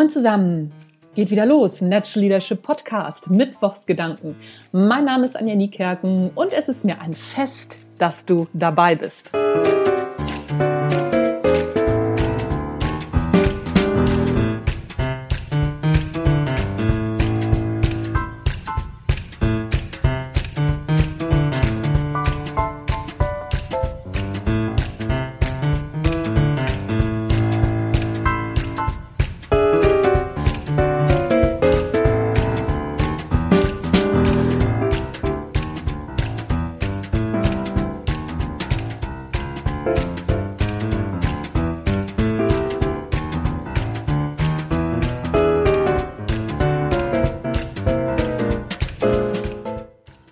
Moin zusammen! Geht wieder los, Natural Leadership Podcast, Mittwochsgedanken. Mein Name ist Anja Niekerken und es ist mir ein Fest, dass du dabei bist.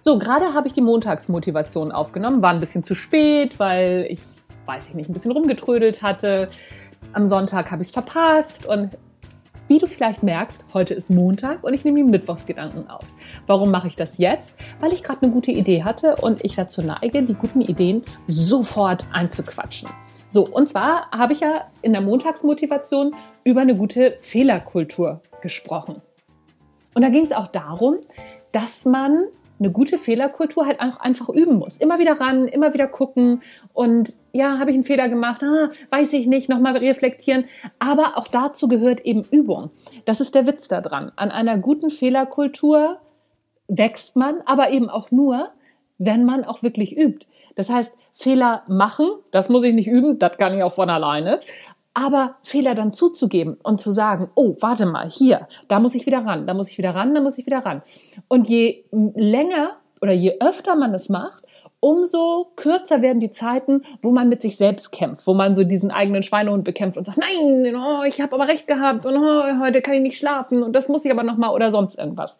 So, gerade habe ich die Montagsmotivation aufgenommen, war ein bisschen zu spät, weil ich, weiß ich nicht, ein bisschen rumgetrödelt hatte. Am Sonntag habe ich es verpasst und wie du vielleicht merkst, heute ist Montag und ich nehme die Mittwochsgedanken auf. Warum mache ich das jetzt? Weil ich gerade eine gute Idee hatte und ich dazu neige, die guten Ideen sofort einzuquatschen. So, und zwar habe ich ja in der Montagsmotivation über eine gute Fehlerkultur gesprochen. Und da ging es auch darum, dass man eine gute Fehlerkultur halt auch einfach üben muss. Immer wieder ran, immer wieder gucken und ja, habe ich einen Fehler gemacht, ah, weiß ich nicht, nochmal reflektieren. Aber auch dazu gehört eben Übung. Das ist der Witz daran. An einer guten Fehlerkultur wächst man, aber eben auch nur, wenn man auch wirklich übt. Das heißt, Fehler machen, das muss ich nicht üben, das kann ich auch von alleine. Aber Fehler dann zuzugeben und zu sagen, oh, warte mal, hier, da muss ich wieder ran, da muss ich wieder ran, da muss ich wieder ran. Und je länger oder je öfter man es macht, umso kürzer werden die Zeiten, wo man mit sich selbst kämpft, wo man so diesen eigenen Schweinehund bekämpft und sagt, nein, oh, ich habe aber recht gehabt und oh, heute kann ich nicht schlafen und das muss ich aber noch mal oder sonst irgendwas.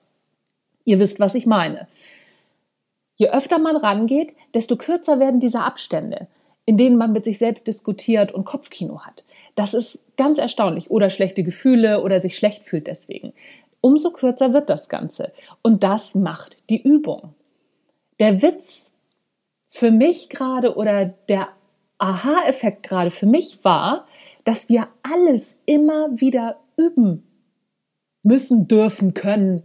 Ihr wisst, was ich meine. Je öfter man rangeht, desto kürzer werden diese Abstände, in denen man mit sich selbst diskutiert und Kopfkino hat. Das ist ganz erstaunlich. Oder schlechte Gefühle oder sich schlecht fühlt deswegen. Umso kürzer wird das Ganze. Und das macht die Übung. Der Witz für mich gerade oder der Aha-Effekt gerade für mich war, dass wir alles immer wieder üben müssen, dürfen, können.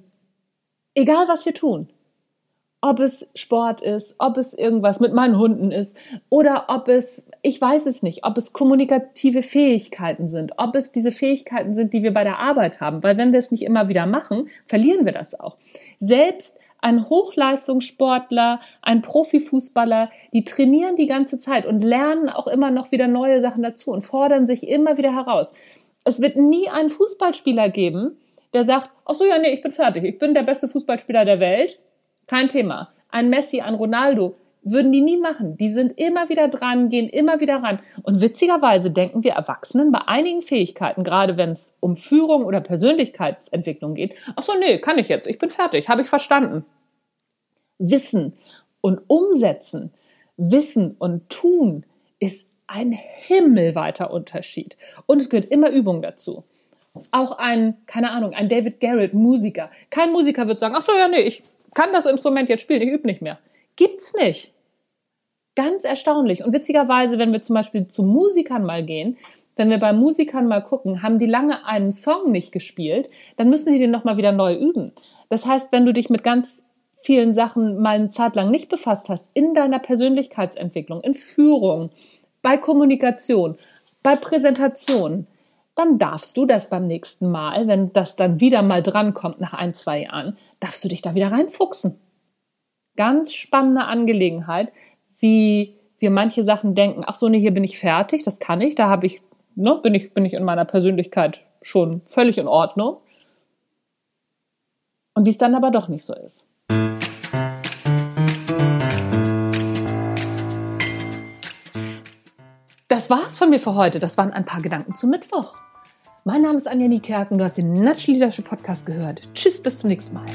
Egal was wir tun ob es Sport ist, ob es irgendwas mit meinen Hunden ist oder ob es, ich weiß es nicht, ob es kommunikative Fähigkeiten sind, ob es diese Fähigkeiten sind, die wir bei der Arbeit haben. Weil wenn wir es nicht immer wieder machen, verlieren wir das auch. Selbst ein Hochleistungssportler, ein Profifußballer, die trainieren die ganze Zeit und lernen auch immer noch wieder neue Sachen dazu und fordern sich immer wieder heraus. Es wird nie einen Fußballspieler geben, der sagt, ach so, ja, nee, ich bin fertig. Ich bin der beste Fußballspieler der Welt kein Thema. Ein Messi, ein Ronaldo würden die nie machen. Die sind immer wieder dran, gehen immer wieder ran. Und witzigerweise denken wir Erwachsenen bei einigen Fähigkeiten, gerade wenn es um Führung oder Persönlichkeitsentwicklung geht, ach so, nee, kann ich jetzt, ich bin fertig, habe ich verstanden. Wissen und umsetzen, Wissen und tun ist ein himmelweiter Unterschied. Und es gehört immer Übung dazu auch ein, keine Ahnung, ein David Garrett, Musiker. Kein Musiker wird sagen, ach so, ja, nee, ich kann das Instrument jetzt spielen, ich übe nicht mehr. Gibt's nicht. Ganz erstaunlich. Und witzigerweise, wenn wir zum Beispiel zu Musikern mal gehen, wenn wir bei Musikern mal gucken, haben die lange einen Song nicht gespielt, dann müssen die den nochmal wieder neu üben. Das heißt, wenn du dich mit ganz vielen Sachen mal eine Zeit lang nicht befasst hast, in deiner Persönlichkeitsentwicklung, in Führung, bei Kommunikation, bei Präsentation, dann darfst du das beim nächsten Mal, wenn das dann wieder mal drankommt nach ein, zwei Jahren, darfst du dich da wieder reinfuchsen. Ganz spannende Angelegenheit, wie wir manche Sachen denken, ach so, nee, hier bin ich fertig, das kann ich, da habe ich, ne, bin ich, bin ich in meiner Persönlichkeit schon völlig in Ordnung. Und wie es dann aber doch nicht so ist. Das war's von mir für heute. Das waren ein paar Gedanken zum Mittwoch. Mein Name ist Anja Niekerken. Du hast den Nudge Leadership Podcast gehört. Tschüss, bis zum nächsten Mal.